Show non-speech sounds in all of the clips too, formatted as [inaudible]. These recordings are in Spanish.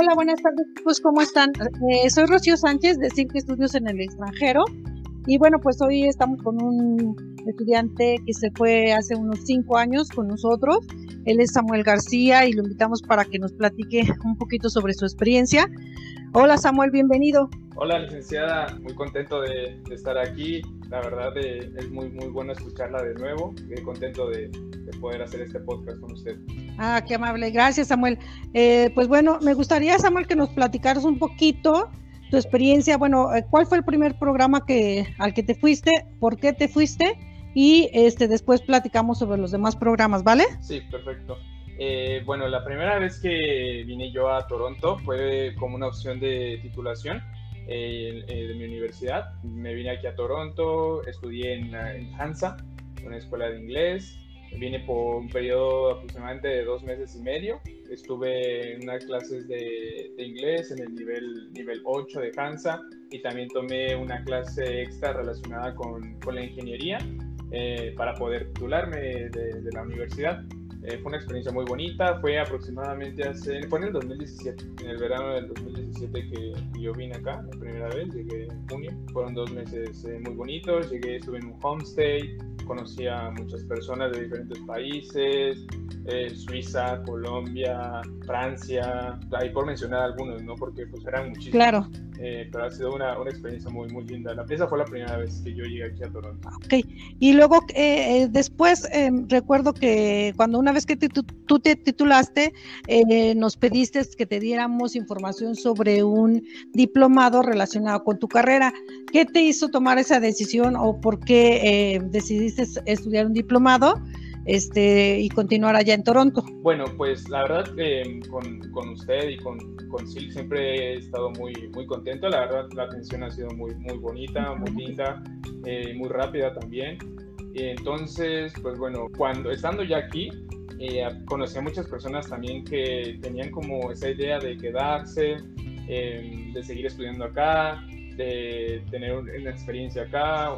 Hola, buenas tardes, pues ¿cómo están? Eh, soy Rocío Sánchez de Cinco Estudios en el extranjero y bueno, pues hoy estamos con un estudiante que se fue hace unos cinco años con nosotros. Él es Samuel García y lo invitamos para que nos platique un poquito sobre su experiencia. Hola Samuel, bienvenido. Hola licenciada, muy contento de, estar aquí. La verdad eh, es muy muy bueno escucharla de nuevo. Contento de, poder hacer este podcast con usted. Ah, qué amable. Gracias Samuel. Eh, pues bueno, me gustaría Samuel que nos platicaras un poquito tu experiencia. Bueno, eh, ¿cuál fue el primer programa que al que te fuiste? ¿Por qué te fuiste? Y este después platicamos sobre los demás programas, ¿vale? Sí, perfecto. Eh, bueno, la primera vez que vine yo a Toronto fue como una opción de titulación eh, eh, de mi universidad. Me vine aquí a Toronto, estudié en, en Hansa, una escuela de inglés. Vine por un periodo aproximadamente de dos meses y medio. Estuve en unas clases de, de inglés en el nivel, nivel 8 de Hansa y también tomé una clase extra relacionada con, con la ingeniería para poder titularme de, de la universidad. Eh, fue una experiencia muy bonita, fue aproximadamente hace, fue en el 2017, en el verano del 2017 que yo vine acá, la primera vez, llegué en junio, fueron dos meses eh, muy bonitos, llegué, estuve en un homestay, conocí a muchas personas de diferentes países, eh, Suiza, Colombia, Francia, ahí por mencionar algunos, ¿no? Porque pues eran muchísimos. Claro. Eh, pero ha sido una, una, experiencia muy, muy linda. La, esa fue la primera vez que yo llegué aquí a Toronto. Ok, y luego eh, después em, recuerdo que cuando una vez que tú te titulaste, nos pediste que te diéramos información sobre un diplomado relacionado con tu carrera. ¿Qué te hizo tomar esa decisión o por qué decidiste estudiar un diplomado? este, y continuar allá en Toronto? Bueno, pues la verdad eh, con, con, usted y con, con Silk siempre he estado muy, muy contento. La verdad la atención ha sido muy, muy bonita, muy linda, eh, muy rápida también. Y entonces, pues bueno, cuando estando ya aquí, eh, conocí a muchas personas también que tenían como esa idea de quedarse, em, de seguir estudiando acá, de tener una experiencia acá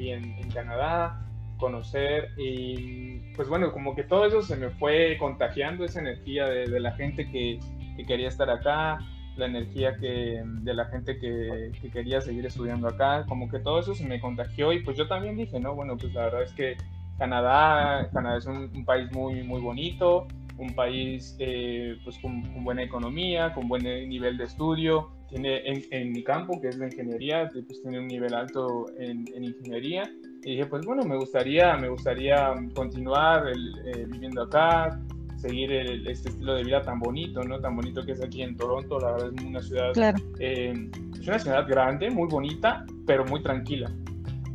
y en, en Canadá conocer y pues bueno, como que todo eso se me fue contagiando, esa energía de, la gente que, quería estar acá, la energía que, de la gente que, quería seguir estudiando acá, como que todo eso se me contagió y pues yo también dije, no, bueno, pues la verdad es que Canadá, Canadá es un, país muy, muy bonito, un país eh, pues con, buena economía, con buen nivel de estudio, tiene en, mi campo, que es la ingeniería, pues tiene un nivel alto en, en ingeniería y dije, pues bueno, me gustaría, me gustaría continuar eh, viviendo acá, seguir este estilo de vida tan bonito, ¿no? Tan bonito que es aquí en Toronto, la verdad es una ciudad, eh, es una ciudad grande, muy bonita, pero muy tranquila.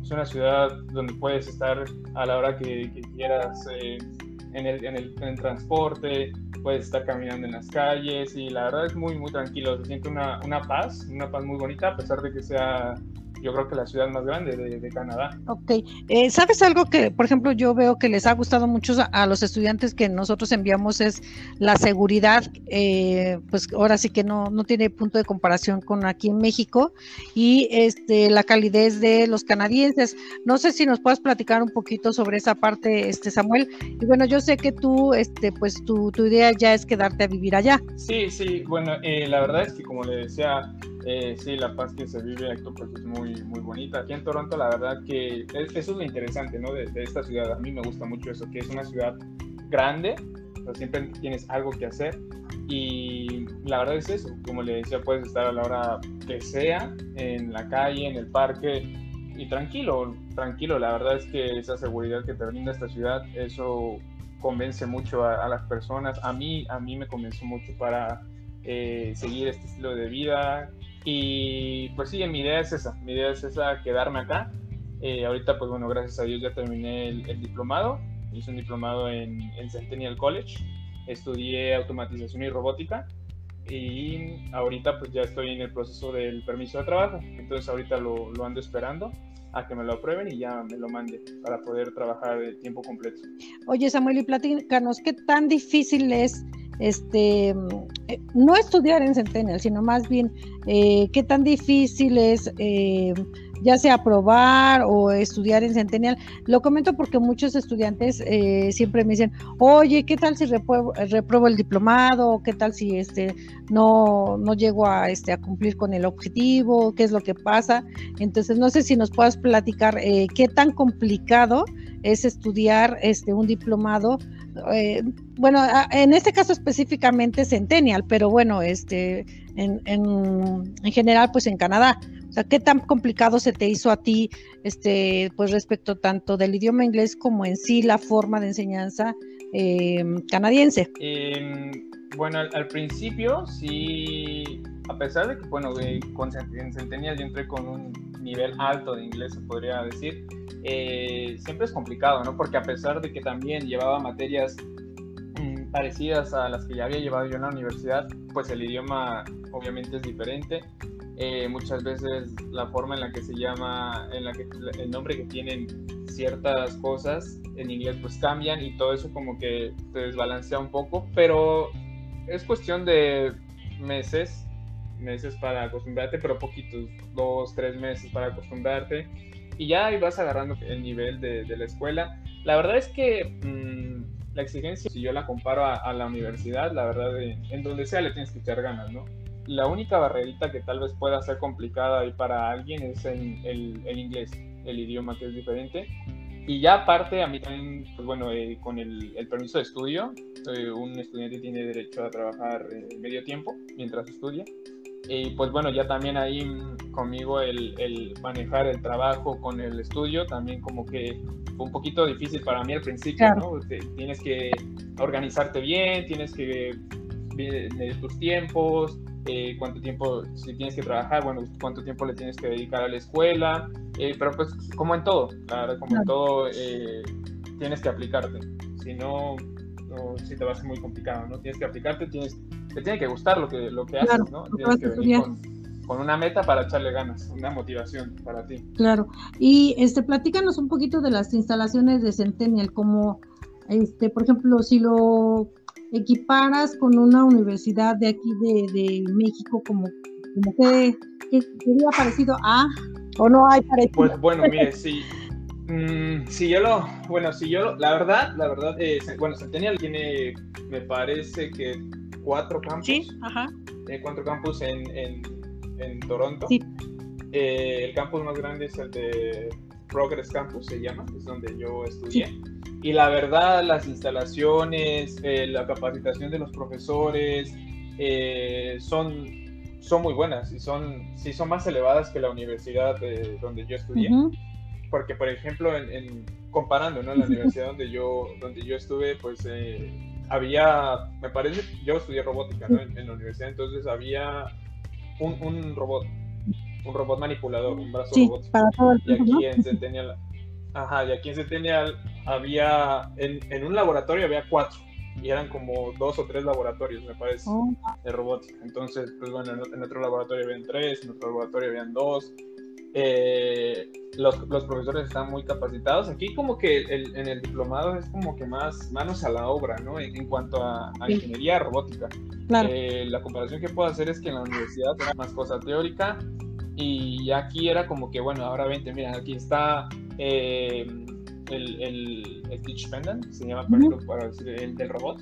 Es una ciudad donde puedes estar a la hora que, quieras eh, en, el, en, transporte, puedes estar caminando en las calles y la verdad es muy, muy tranquilo. Se siente una, una paz, una paz muy bonita, a pesar de que sea yo creo que la ciudad más grande de, Canadá. Ok, eh, ¿sabes algo que, por ejemplo, yo veo que les ha gustado mucho a, los estudiantes que nosotros enviamos es la seguridad, eh, pues ahora sí que no, no tiene punto de comparación con aquí en México, y este la calidez de los canadienses. No sé si nos puedes platicar un poquito sobre esa parte, este Samuel. Y bueno, yo sé que tú, este, pues tu, tu idea ya es quedarte a vivir allá. Sí, sí, bueno, eh, la verdad es que como le decía, eh, sí, la paz que se vive aquí pues, es muy, muy bonita. Aquí en Toronto, la verdad que eso es lo interesante ¿no? de, esta ciudad. A mí me gusta mucho eso, que es una ciudad grande, siempre tienes algo que hacer. Y la verdad es eso, como le decía, puedes estar a la hora que sea, en la calle, en el parque, y tranquilo, tranquilo. La verdad es que esa seguridad que te brinda esta ciudad, eso convence mucho a, a las personas. A mí, a mí me convenció mucho para eh, seguir este estilo de vida. Y pues sí, mi idea es esa, mi idea es esa, quedarme acá. Eh, ahorita, pues bueno, gracias a Dios ya terminé el, diplomado, hice un diplomado en, Centennial College, estudié automatización y robótica y ahorita pues ya estoy en el proceso del permiso de trabajo, entonces ahorita lo, lo ando esperando a que me lo aprueben y ya me lo mande para poder trabajar de tiempo completo. Oye Samuel, y platícanos, ¿qué tan difícil es este, no estudiar en Centennial, sino más bien eh, qué tan difícil es eh, ya sea aprobar o estudiar en Centennial. Lo comento porque muchos estudiantes eh, siempre me dicen, oye, ¿qué tal si repruebo, el diplomado? ¿Qué tal si este no, no llego a, este, a cumplir con el objetivo? ¿Qué es lo que pasa? Entonces, no sé si nos puedas platicar eh, qué tan complicado es estudiar este, un diplomado. Eh, bueno, en este caso específicamente Centennial, pero bueno, este, en, en, en general, pues en Canadá. O sea, ¿qué tan complicado se te hizo a ti, este, pues respecto tanto del idioma inglés como en sí la forma de enseñanza eh, canadiense? Em, bueno, al, principio sí, a pesar de que, bueno, con Centennial yo entré con un nivel alto de inglés, se podría decir, eh, siempre es complicado, ¿no? Porque a pesar de que también llevaba materias mm, parecidas a las que ya había llevado yo en la universidad, pues el idioma obviamente es diferente. Eh, muchas veces la forma en la que se llama, en la que el nombre que tienen ciertas cosas en inglés pues cambian y todo eso como que te desbalancea un poco, pero es cuestión de meses, meses para acostumbrarte, pero poquitos, dos, tres meses para acostumbrarte y ya ahí vas agarrando el nivel de, de la escuela. La verdad es que mmm, la exigencia, si yo la comparo a, la universidad, la verdad, en donde sea le tienes que echar ganas, ¿no? La única barrerita que tal vez pueda ser complicada ahí para alguien es en el inglés, el idioma que es diferente. Y ya aparte, a mí también, pues bueno, eh, con el, el, permiso de estudio, eh, un estudiante tiene derecho a trabajar eh, medio tiempo mientras estudia. Y pues bueno, ya también ahí conmigo el, el, manejar el trabajo con el estudio también como que fue un poquito difícil para mí al principio, ¿no? tienes que organizarte bien, tienes que medir tus tiempos, eh, cuánto tiempo, si tienes que trabajar, bueno, cuánto tiempo le tienes que dedicar a la escuela, eh, pero pues como en todo, claro, como en todo, eh, tienes que aplicarte, si no, no, si te va a ser muy complicado, ¿no? Tienes que aplicarte, tienes te tiene que gustar lo que, lo que haces, ¿no? Tienes que venir con, una meta para echarle ganas, una motivación para ti. Claro. Y este, platícanos un poquito de las instalaciones de Centennial, como, este, por ejemplo, si lo equiparas con una universidad de aquí de, de México, como, como que, que sería parecido a, o no hay parecido. Pues bueno, mire, sí. Mm, si yo lo, bueno, si yo, la verdad, la verdad, eh, bueno, Centennial tiene, me parece que cuatro campus. Sí, ajá. Tiene cuatro campus en, en, en Toronto. Sí. Eh, el campus más grande es el de Progress Campus, se llama, es donde yo estudié. Y la verdad, las instalaciones, eh, la capacitación de los profesores eh, son, son muy buenas y son, sí son más elevadas que la universidad donde yo estudié. Porque, por ejemplo, en, comparando ¿no? la universidad donde yo, donde yo estuve, pues había, me parece, yo estudié robótica ¿no? en, la universidad, entonces había un, un, robot, un robot manipulador, un brazo robótico. Para todo el y aquí en Centennial, ajá, y aquí en Centennial había, en, en, un laboratorio había cuatro, y eran como dos o tres laboratorios, me parece, oh. de robótica. Entonces, pues bueno, en, en otro laboratorio habían tres, en otro laboratorio habían dos, eh, los, los, profesores están muy capacitados. Aquí como que el, en el diplomado es como que más manos a la obra, ¿no? En, cuanto a, ingeniería robótica. Eh, la comparación que puedo hacer es que en la universidad era más cosa teórica y aquí era como que, bueno, ahora vente, mira, aquí está eh, el, el, el, Teach Pendant, se llama, para decir, el del robot.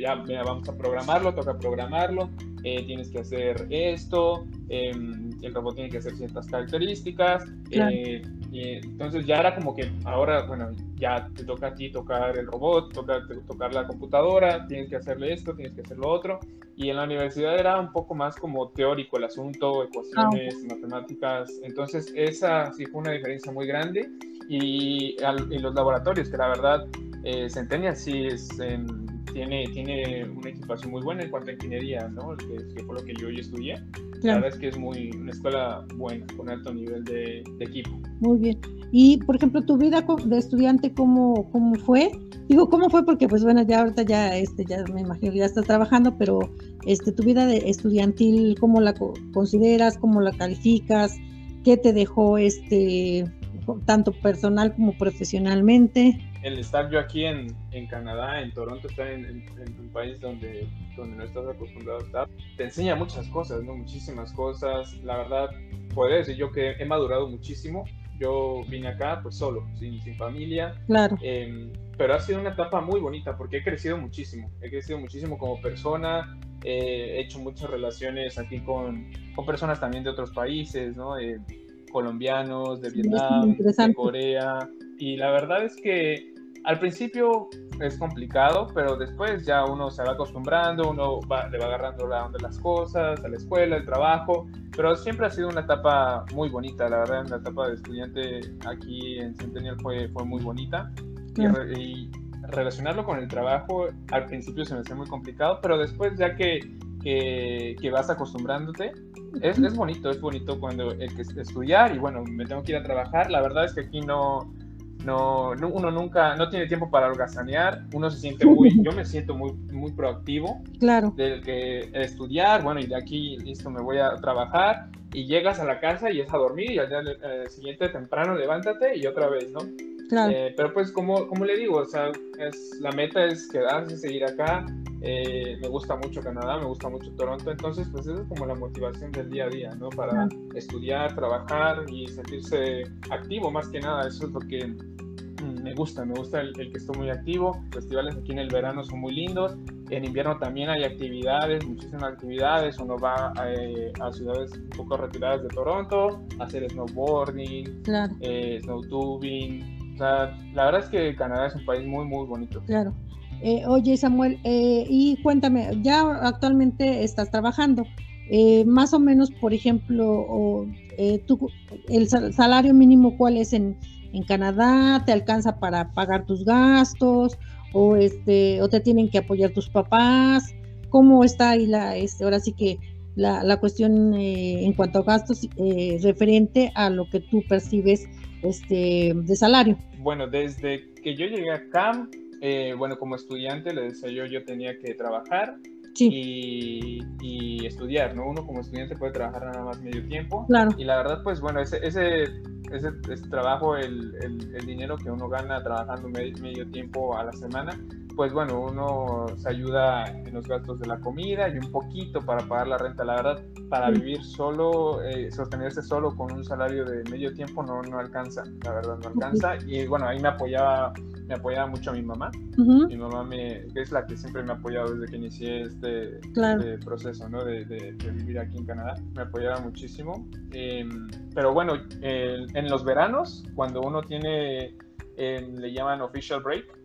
ya, vamos a programarlo, toca programarlo, tienes que hacer esto, em, el robot tiene que hacer ciertas características. Eh, entonces ya era como que ahora, bueno, ya te toca a ti tocar el robot, toca tocar la computadora, tienes que hacerle esto, tienes que hacer lo otro. Y en la universidad era un poco más como teórico el asunto, ecuaciones, ah, matemáticas. Entonces esa sí fue una diferencia muy grande. Y, los laboratorios, que la verdad, eh, Centennial sí es tiene, tiene una equipación muy buena en cuanto a ingeniería, ¿no? Que, fue lo que yo hoy estudié. La verdad es que es muy, una escuela buena, con alto nivel de, equipo. Muy bien. Y, por ejemplo, tu vida de estudiante, ¿cómo, cómo fue? Digo, ¿cómo fue? Porque, pues bueno, ya ahorita ya, este, ya me imagino que ya estás trabajando, pero este, tu vida de estudiantil, ¿cómo la consideras? ¿Cómo la calificas? ¿Qué te dejó este, tanto personal como profesionalmente? El estar yo aquí en, en Canadá, en Toronto, estar en, un país donde, donde no estás acostumbrado a estar, te enseña muchas cosas, ¿no? Muchísimas cosas. La verdad, podría decir yo que he madurado muchísimo. Yo vine acá pues solo, sin, sin familia. Claro. Em, pero ha sido una etapa muy bonita porque he crecido muchísimo. He crecido muchísimo como persona. he hecho muchas relaciones aquí con, con personas también de otros países, ¿no? colombianos, de Vietnam, de Corea. Y la verdad es que al principio es complicado, pero después ya uno se va acostumbrando, uno le va agarrando la onda las cosas, a la escuela, el trabajo, pero siempre ha sido una etapa muy bonita, la verdad, la etapa de estudiante aquí en Centennial fue, fue muy bonita. Y, relacionarlo con el trabajo al principio se me hacía muy complicado, pero después ya que, que, vas acostumbrándote, es, es, bonito, es bonito cuando el que estudiar y bueno, me tengo que ir a trabajar, la verdad es que aquí no no, uno nunca, no tiene tiempo para holgazanear, uno se siente muy, yo me siento muy, muy proactivo. Claro. De que estudiar, bueno, y de aquí, listo, me voy a trabajar, y llegas a la casa y es a dormir, y al día eh, siguiente temprano levántate y otra vez, ¿no? Claro. Eh, pero pues como, como le digo, o sea, es, la meta es quedarse, seguir acá. Eh, me gusta mucho Canadá, me gusta mucho Toronto, entonces pues eso es como la motivación del día a día, ¿no? Para estudiar, trabajar y sentirse activo más que nada, eso es lo que me gusta, me gusta el, que estoy muy activo. Festivales aquí en el verano son muy lindos. En invierno también hay actividades, muchísimas actividades. Uno va eh, a, ciudades un poco retiradas de Toronto a hacer snowboarding, eh, snowtubing. O sea, la verdad es que Canadá es un país muy, muy bonito. Claro. Eh, oye, Samuel, y cuéntame, ya actualmente estás trabajando. más o menos, por ejemplo, el salario mínimo, ¿cuál es en, en Canadá, te alcanza para pagar tus gastos o este o te tienen que apoyar tus papás, cómo está ahí la este ahora sí que la, la cuestión eh, en cuanto a gastos eh, referente a lo que tú percibes este de salario. Bueno, desde que yo llegué acá, eh, bueno, como estudiante, le decía yo, yo tenía que trabajar, y, y, estudiar, ¿no? Uno como estudiante puede trabajar nada más medio tiempo. Claro. Y la verdad, pues bueno, ese, ese, ese, trabajo, el, el, el, dinero que uno gana trabajando medio, medio tiempo a la semana, pues bueno, uno se ayuda en los gastos de la comida y un poquito para pagar la renta. La verdad, para vivir solo, eh, sostenerse solo con un salario de medio tiempo no, no alcanza, la verdad no alcanza. Y bueno, ahí me apoyaba, me apoyaba mucho a mi mamá. Mi mamá me, es la que siempre me ha apoyado desde que inicié este, este proceso ¿no? de, de, vivir aquí en Canadá. Me apoyaba muchísimo. Em, pero bueno, en los veranos, cuando uno tiene, em, le llaman official break,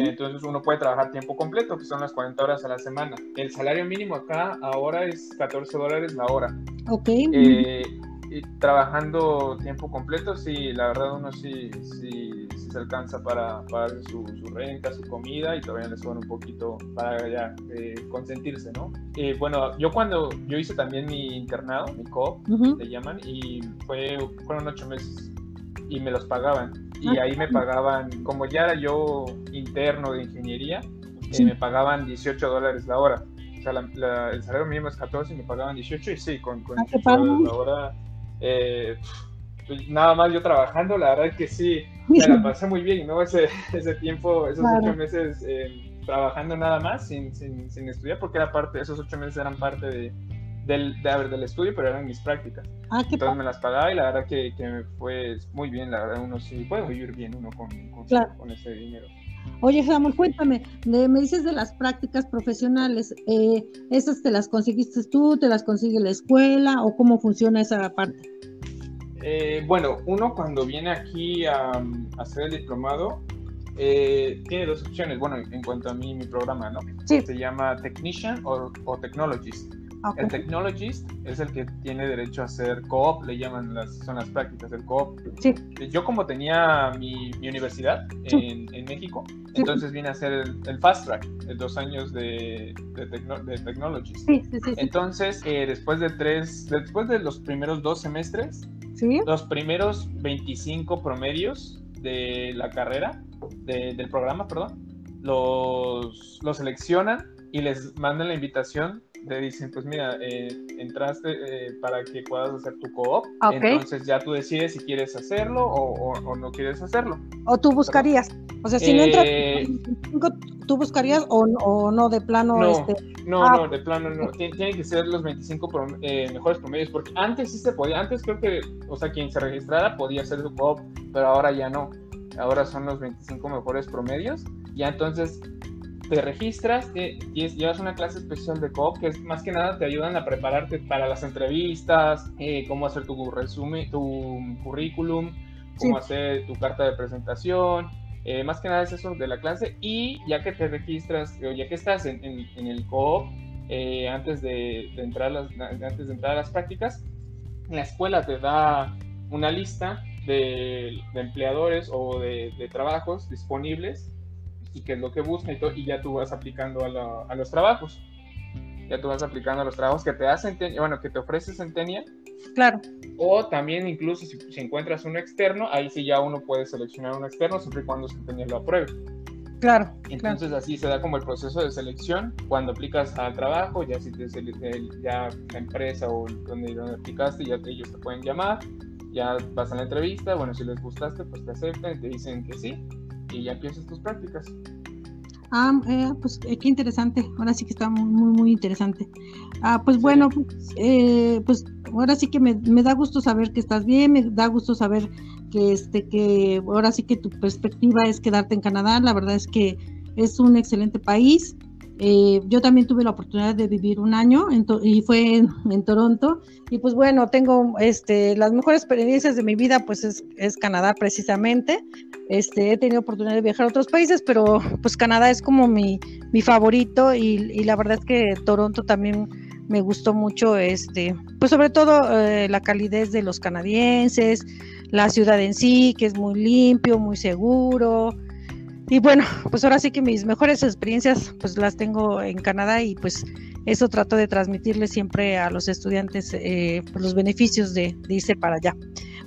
entonces uno puede trabajar tiempo completo, que son las 40 horas a la semana. El salario mínimo acá ahora es 14 dólares la hora. Ok. Eh, y trabajando tiempo completo, sí, la verdad uno sí, sí, se alcanza para pagar su, renta, su comida y todavía le sobra un poquito para ya eh, consentirse, ¿no? Eh, bueno, yo cuando, yo hice también mi internado, mi co le llaman, y fue, fueron ocho meses y me los pagaban y ahí me pagaban, como ya era yo interno de ingeniería, eh, me pagaban 18 dólares la hora. O sea, el salario mínimo es 14 y me pagaban 18 y sí, con, con 18 ah, dólares la hora, eh, pues, nada más yo trabajando, la verdad es que sí, [laughs] me la pasé muy bien, ¿no? Ese, ese tiempo, esos ocho meses eh, trabajando nada más, sin, sin, sin, estudiar, porque era parte, esos ocho meses eran parte de, del, de, del estudio, pero eran mis prácticas. Ah, Entonces me las pagaba y la verdad que, que, me fue muy bien, la verdad uno sí puede vivir bien uno con, con, ese dinero. Oye, Samuel, cuéntame, me dices de las prácticas profesionales, eh, ¿esas te las conseguiste tú, te las consigue la escuela o cómo funciona esa parte? Eh, bueno, uno cuando viene aquí a, hacer el diplomado, eh, tiene dos opciones, bueno, en cuanto a mí, mi programa, ¿no? Sí. Se llama Technician o, o Technologist. El technologist es el que tiene derecho a hacer co-op, le llaman las, son las prácticas del co-op. Sí. Yo como tenía mi, mi universidad en, en, México, entonces vine a hacer el, fast track, de dos años de, de, de technologist. Sí, sí, sí. Entonces, eh, después de tres, después de los primeros dos semestres, los primeros 25 promedios de la carrera, del programa, perdón, los, los seleccionan y les mandan la invitación te dicen, pues mira, eh, entraste eh, para que puedas hacer tu co-op, entonces ya tú decides si quieres hacerlo o, no quieres hacerlo. O tú buscarías, o sea, si no entras, ¿tú buscarías o, no de plano? No, este... no, ah, no, de plano no. Tienen que ser los 25 eh, mejores promedios, porque antes sí se podía, antes creo que, o sea, quien se registrara podía hacer su COP, pero ahora ya no. Ahora son los 25 mejores promedios. Ya entonces te registras, te, llevas una clase especial de COP, que es más que nada te ayudan a prepararte para las entrevistas, eh, cómo hacer tu resumen, tu currículum, cómo hacer tu carta de presentación. Eh, más que nada es eso de la clase y ya que te registras, o ya que estás en, el COP, eh, antes, de, entrar las, antes de entrar a las prácticas, la escuela te da una lista de, empleadores o de, trabajos disponibles y qué es lo que buscan y, y ya tú vas aplicando a, los trabajos. Ya tú vas aplicando a los trabajos que te hacen, bueno, que te ofrece Centenia. Claro. O también incluso si, encuentras uno externo, ahí sí ya uno puede seleccionar un externo siempre y cuando Centenia lo apruebe. Claro. Entonces así se da como el proceso de selección. Cuando aplicas al trabajo, ya si te ya la empresa o donde, donde aplicaste, ya ellos te pueden llamar, ya vas a la entrevista, bueno, si les gustaste, pues te aceptan, te dicen que sí, y ya empiezas tus prácticas. Ah, eh, pues eh, qué interesante, ahora sí que está muy, muy, muy interesante. Ah, pues bueno, pues, eh, pues ahora sí que me, me, da gusto saber que estás bien, me da gusto saber que este que ahora sí que tu perspectiva es quedarte en Canadá, la verdad es que es un excelente país. Eh, yo también tuve la oportunidad de vivir un año y fue en, Toronto y pues bueno, tengo este, las mejores experiencias de mi vida pues es, Canadá precisamente. Este, he tenido oportunidad de viajar a otros países, pero pues Canadá es como mi, mi favorito y, la verdad es que Toronto también me gustó mucho, este, pues sobre todo eh, la calidez de los canadienses, la ciudad en sí, que es muy limpio, muy seguro. Y bueno, pues ahora sí que mis mejores experiencias pues las tengo en Canadá y pues eso trato de transmitirle siempre a los estudiantes eh, pues, los beneficios de, irse para allá.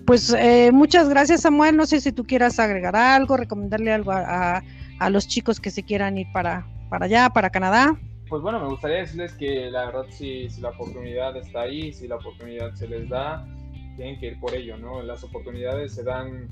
Pues eh, muchas gracias Samuel, no sé si tú quieras agregar algo, recomendarle algo a, los chicos que se quieran ir para, para allá, para Canadá. Pues bueno, me gustaría decirles que la verdad si, si la oportunidad está ahí, si la oportunidad se les da, tienen que ir por ello, ¿no? Las oportunidades se dan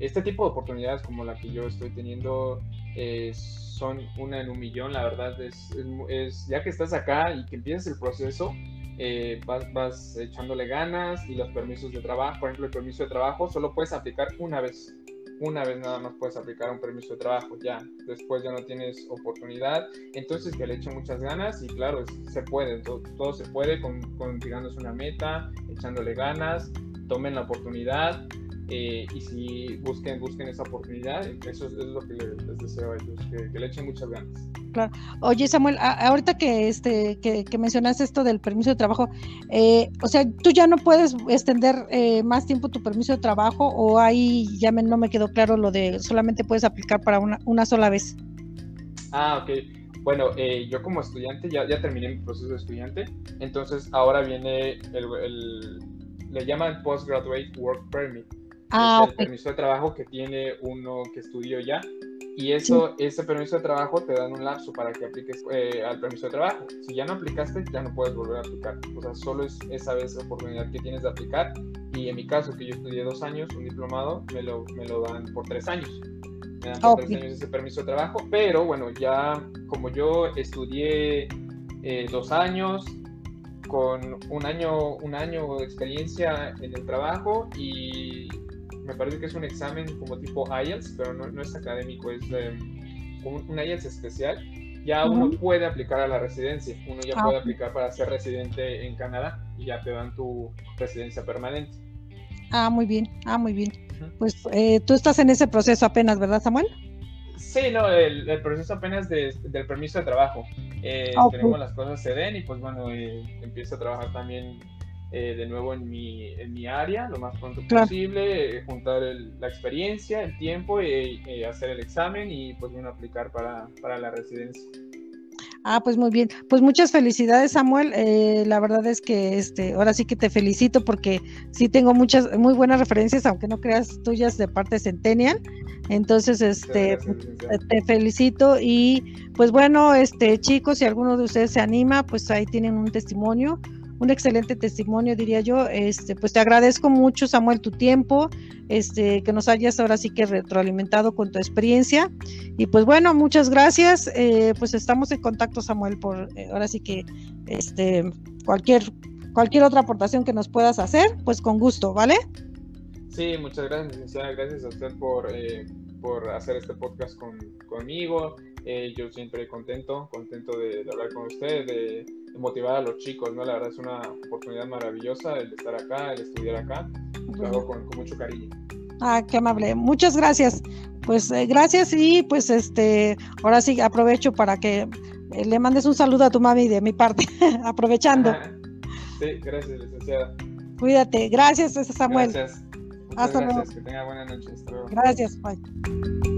este tipo de oportunidades como la que yo estoy teniendo eh, son una en un millón, la verdad es, es, ya que estás acá y que empieces el proceso, eh, vas, vas, echándole ganas y los permisos de trabajo, por ejemplo el permiso de trabajo solo puedes aplicar una vez, una vez nada más puedes aplicar un permiso de trabajo, ya, después ya no tienes oportunidad, entonces que le echen muchas ganas y claro, se puede, todo, se puede con, con una meta, echándole ganas, tomen la oportunidad, eh, y si busquen, busquen esa oportunidad, eso es, lo que les, deseo a ellos, que, le echen muchas ganas. Claro. Oye, Samuel, ahorita que este que, que mencionaste esto del permiso de trabajo, eh, o sea, tú ya no puedes extender eh, más tiempo tu permiso de trabajo o ahí ya no me quedó claro lo de solamente puedes aplicar para una, una sola vez. Ah, ok. Bueno, yo como estudiante ya, ya terminé mi proceso de estudiante, entonces ahora viene el, el le llaman Postgraduate Work Permit Ah, el permiso de trabajo que tiene uno que estudió ya. Y eso, ese permiso de trabajo te dan un lapso para que apliques eh, al permiso de trabajo. Si ya no aplicaste, ya no puedes volver a aplicar. O sea, solo es esa vez la oportunidad que tienes de aplicar. Y en mi caso, que yo estudié dos años, un diplomado, me lo, me lo dan por tres años. Me dan por tres años ese permiso de trabajo. Pero bueno, ya como yo estudié eh, dos años, con un año, un año de experiencia en el trabajo y me parece que es un examen como tipo IELTS, pero no, es académico, es un, IELTS especial. Ya uno puede aplicar a la residencia, uno ya ah, puede aplicar para ser residente en Canadá y ya te dan tu residencia permanente. Ah, muy bien, ah, muy bien. Pues eh, tú estás en ese proceso apenas, ¿verdad, Samuel? Sí, no, el, proceso apenas del permiso de trabajo. Eh, ah, Tenemos las cosas se den y pues bueno, eh, empiezo a trabajar también eh, de nuevo en mi, en mi área lo más pronto posible, eh, juntar la experiencia, el tiempo, y eh, hacer el examen y pues bueno, aplicar para, para, la residencia. Ah, pues muy bien. Pues muchas felicidades, Samuel. la verdad es que este, ahora sí que te felicito porque sí tengo muchas, muy buenas referencias, aunque no creas tuyas de parte Centennial. Entonces, este, te felicito y pues bueno, este, chicos, si alguno de ustedes se anima, pues ahí tienen un testimonio un excelente testimonio, diría yo. Este, pues te agradezco mucho, Samuel, tu tiempo, este, que nos hayas ahora sí que retroalimentado con tu experiencia. Y pues bueno, muchas gracias. Eh, pues estamos en contacto, Samuel, por eh, ahora sí que este, cualquier, cualquier otra aportación que nos puedas hacer, pues con gusto, ¿vale? Sí, muchas gracias, licenciada. Gracias a usted por, eh, por hacer este podcast con, conmigo. Eh, yo siempre contento, contento de, hablar con usted, de, motivar a los chicos, ¿no? La verdad es una oportunidad maravillosa el estar acá, el estudiar acá. Lo hago con, mucho cariño. Ah, qué amable. Muchas gracias. Pues eh, gracias y pues este, ahora sí aprovecho para que le mandes un saludo a tu mami de mi parte, [laughs] aprovechando. sí, gracias, licenciada. Cuídate. Gracias, Samuel. Gracias. Hasta gracias. luego. Que tenga buena noche. Gracias. Bye.